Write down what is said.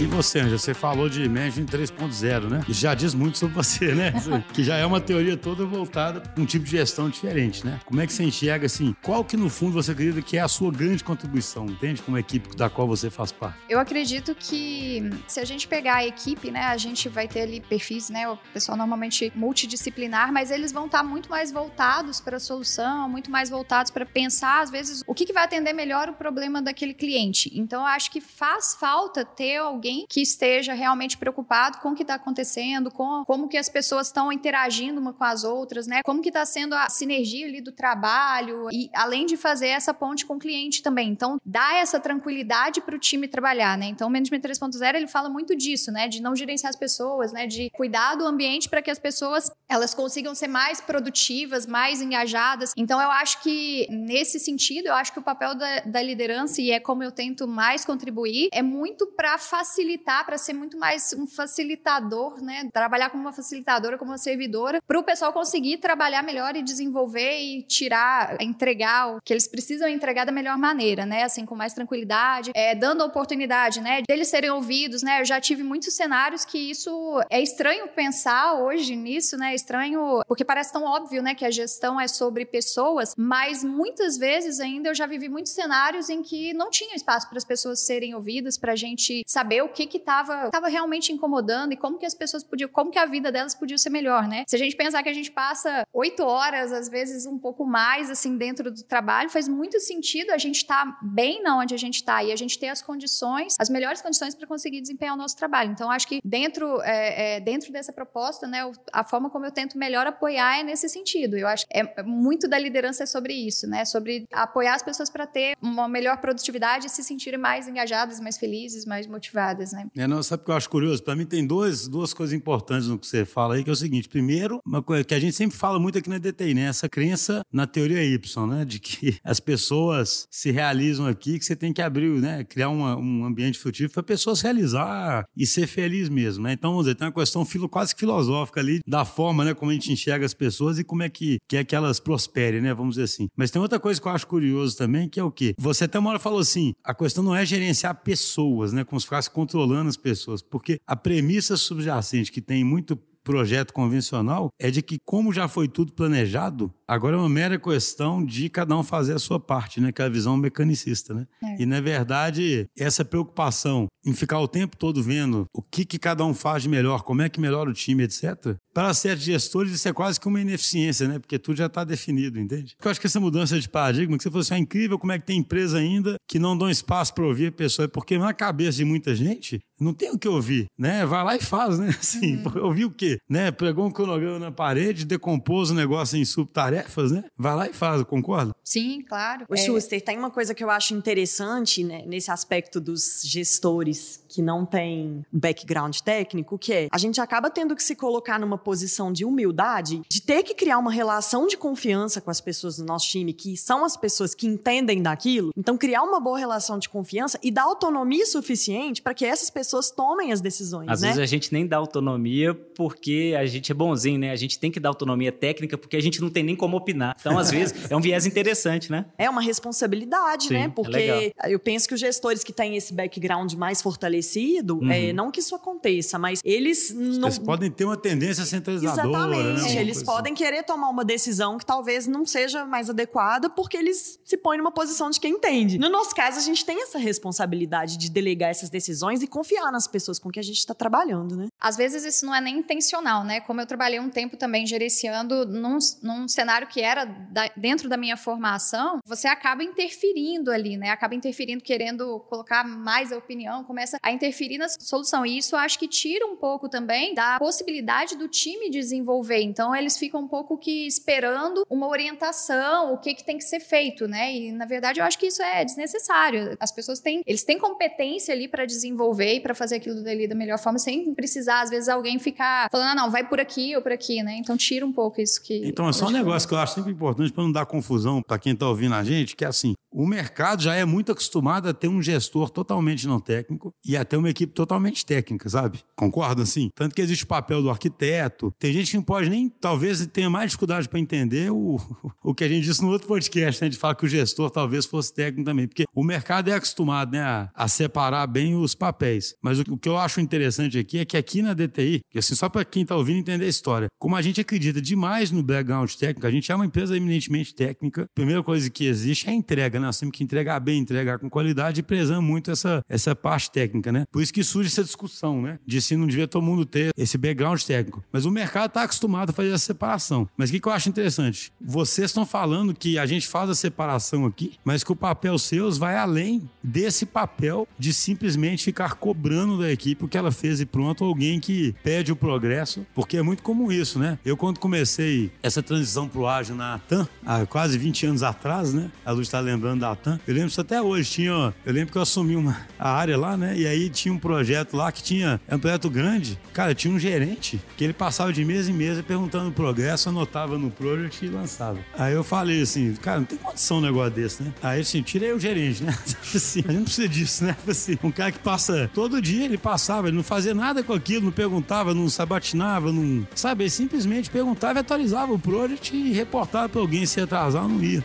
E você, Anja, você falou de Management 3.0, né? E já diz muito sobre você, né? que já é uma teoria toda voltada para um tipo de gestão diferente, né? Como é que você enxerga, assim, qual que no fundo você acredita que é a sua grande contribuição, entende? Como equipe da qual você faz parte. Eu acredito que se a gente pegar a equipe, né, a gente vai ter ali perfis, né, o pessoal normalmente multidisciplinar, mas eles vão estar muito mais voltados para a solução, muito mais voltados para pensar, às vezes, o que, que vai atender melhor o problema daquele cliente. Então, eu acho que faz falta ter alguém que esteja realmente preocupado com o que está acontecendo, com como que as pessoas estão interagindo uma com as outras, né? Como que está sendo a sinergia ali do trabalho e além de fazer essa ponte com o cliente também. Então, dá essa tranquilidade para o time trabalhar, né? Então, o Management 3.0 ele fala muito disso, né? De não gerenciar as pessoas, né? De cuidar do ambiente para que as pessoas elas consigam ser mais produtivas, mais engajadas. Então, eu acho que nesse sentido, eu acho que o papel da, da liderança e é como eu tento mais contribuir é muito para facilitar, para ser muito mais um facilitador, né? Trabalhar como uma facilitadora, como uma servidora, para o pessoal conseguir trabalhar melhor e desenvolver e tirar, entregar o que eles precisam entregar da melhor maneira, né? Assim, com mais tranquilidade, é, dando a oportunidade, né? Deles serem ouvidos, né? Eu já tive muitos cenários que isso é estranho pensar hoje nisso, né? Estranho, porque parece tão óbvio, né? Que a gestão é sobre pessoas, mas muitas vezes ainda eu já vivi muitos cenários em que não tinha espaço para as pessoas serem ouvidas, para a gente saber o que que estava tava realmente incomodando e como que as pessoas podiam, como que a vida delas podia ser melhor, né? Se a gente pensar que a gente passa oito horas, às vezes um pouco mais, assim, dentro do trabalho, faz muito sentido a gente estar tá bem na onde a gente está e a gente ter as condições, as melhores condições para conseguir desempenhar o nosso trabalho. Então, acho que dentro, é, é, dentro dessa proposta, né, a forma como eu tento melhor apoiar é nesse sentido. Eu acho que é muito da liderança é sobre isso, né? Sobre apoiar as pessoas para ter uma melhor produtividade e se sentirem mais engajadas, mais felizes, mais motivadas, né? É, não, sabe o que eu acho curioso? Para mim tem dois, duas coisas importantes no que você fala aí, que é o seguinte. Primeiro, uma coisa que a gente sempre fala muito aqui na DTI, né? Essa crença na teoria Y, né? De que as pessoas se realizam aqui, que você tem que abrir, né? Criar uma, um ambiente frutífero para pessoas realizar e ser feliz mesmo, né? Então, vamos dizer, tem uma questão filo, quase filosófica ali da forma, né? Como a gente enxerga as pessoas e como é que, que é que elas prosperem, né? Vamos dizer assim. Mas tem outra coisa que eu acho curioso também, que é o quê? Você até uma hora falou assim, a questão não é gerenciar pessoas, né? Como se ficasse controlando as pessoas, porque a premissa subjacente que tem muito projeto convencional é de que, como já foi tudo planejado, agora é uma mera questão de cada um fazer a sua parte, né? Que é a visão mecanicista, né? É. E, na verdade, essa preocupação em ficar o tempo todo vendo o que, que cada um faz de melhor, como é que melhora o time, etc., para certos gestores isso é quase que uma ineficiência, né? Porque tudo já está definido, entende? Eu acho que essa mudança de paradigma, que você falou assim, é incrível como é que tem empresa ainda que não dão espaço para ouvir a pessoa, é porque na cabeça de muita gente não tem o que ouvir, né? Vai lá e faz, né? Assim, uhum. ouvir o quê? Né? Pregou um cronograma na parede, decompôs o negócio em subtarefas, né? Vai lá e faz, concorda? Sim, claro. O é... Schuster, tem uma coisa que eu acho interessante né, nesse aspecto dos gestores que não tem background técnico, que é a gente acaba tendo que se colocar numa posição de humildade, de ter que criar uma relação de confiança com as pessoas do nosso time, que são as pessoas que entendem daquilo. Então, criar uma boa relação de confiança e dar autonomia suficiente para que essas pessoas tomem as decisões. Às né? vezes a gente nem dá autonomia porque a gente é bonzinho, né? A gente tem que dar autonomia técnica porque a gente não tem nem como opinar. Então, às vezes, é um viés interessante, né? É uma responsabilidade, Sim, né? É porque é eu penso que os gestores que têm esse background mais fortalecido uhum. é, não que isso aconteça, mas eles não. Eles podem ter uma tendência centralizadora. Exatamente. Né? Eles podem assim. querer tomar uma decisão que talvez não seja mais adequada porque eles se põem numa posição de quem entende. No nosso caso, a gente tem essa responsabilidade de delegar essas decisões e confiar nas pessoas com que a gente está trabalhando, né? Às vezes isso não é nem intencional, né? Como eu trabalhei um tempo também gerenciando num, num cenário que era da, dentro da minha formação, você acaba interferindo ali, né? Acaba interferindo, querendo colocar mais a opinião, começa a interferir na solução. E isso acho que tira um pouco também da possibilidade do time desenvolver. Então, eles ficam um pouco que esperando uma orientação, o que, que tem que ser feito, né? E, na verdade, eu acho que isso é desnecessário. As pessoas têm, eles têm competência ali para desenvolver e para fazer aquilo dali da melhor forma, sem precisar às vezes, alguém ficar falando, ah, não, vai por aqui ou por aqui, né? Então tira um pouco isso que. Então é só um negócio que eu acho sempre importante para não dar confusão para quem está ouvindo a gente, que é assim: o mercado já é muito acostumado a ter um gestor totalmente não técnico e a ter uma equipe totalmente técnica, sabe? Concorda assim? Tanto que existe o papel do arquiteto. Tem gente que não pode nem, talvez tenha mais dificuldade para entender o, o que a gente disse no outro podcast, né? A gente fala que o gestor talvez fosse técnico também, porque o mercado é acostumado né, a, a separar bem os papéis. Mas o, o, que eu acho interessante aqui é que aqui na DTI, que assim, só para quem está ouvindo entender a história, como a gente acredita demais no background técnico, a gente é uma empresa eminentemente técnica, a primeira coisa que existe é a entrega, né? Temos que entregar bem, entregar com qualidade e prezando muito essa, essa parte técnica, né? Por isso que surge essa discussão, né? De se não devia todo mundo ter esse background técnico. Mas o mercado está acostumado a fazer essa separação. Mas o que, que eu acho interessante? Vocês estão falando que a gente faz a separação aqui, mas que o papel seus vai além desse papel de simplesmente ficar cobrando da equipe o que ela fez e pronto, alguém que pede o progresso, porque é muito comum isso, né? Eu, quando comecei essa transição pro ágil na TAM, há quase 20 anos atrás, né? A Luz está lembrando da TAM. Eu lembro isso até hoje. Tinha, eu lembro que eu assumi uma, a área lá, né? E aí tinha um projeto lá que tinha, é um projeto grande. Cara, tinha um gerente que ele passava de mesa em mesa perguntando o progresso, anotava no project e lançava. Aí eu falei assim, cara, não tem condição um negócio desse, né? Aí assim, tirei o gerente, né? Assim, a gente não precisa disso, né? Assim, um cara que passa todo dia, ele passava, ele não fazia nada com aquilo, não perguntava, não sabatinava, não. Sabe? Simplesmente perguntava e atualizava o project e reportava pra alguém se atrasar ou não ia.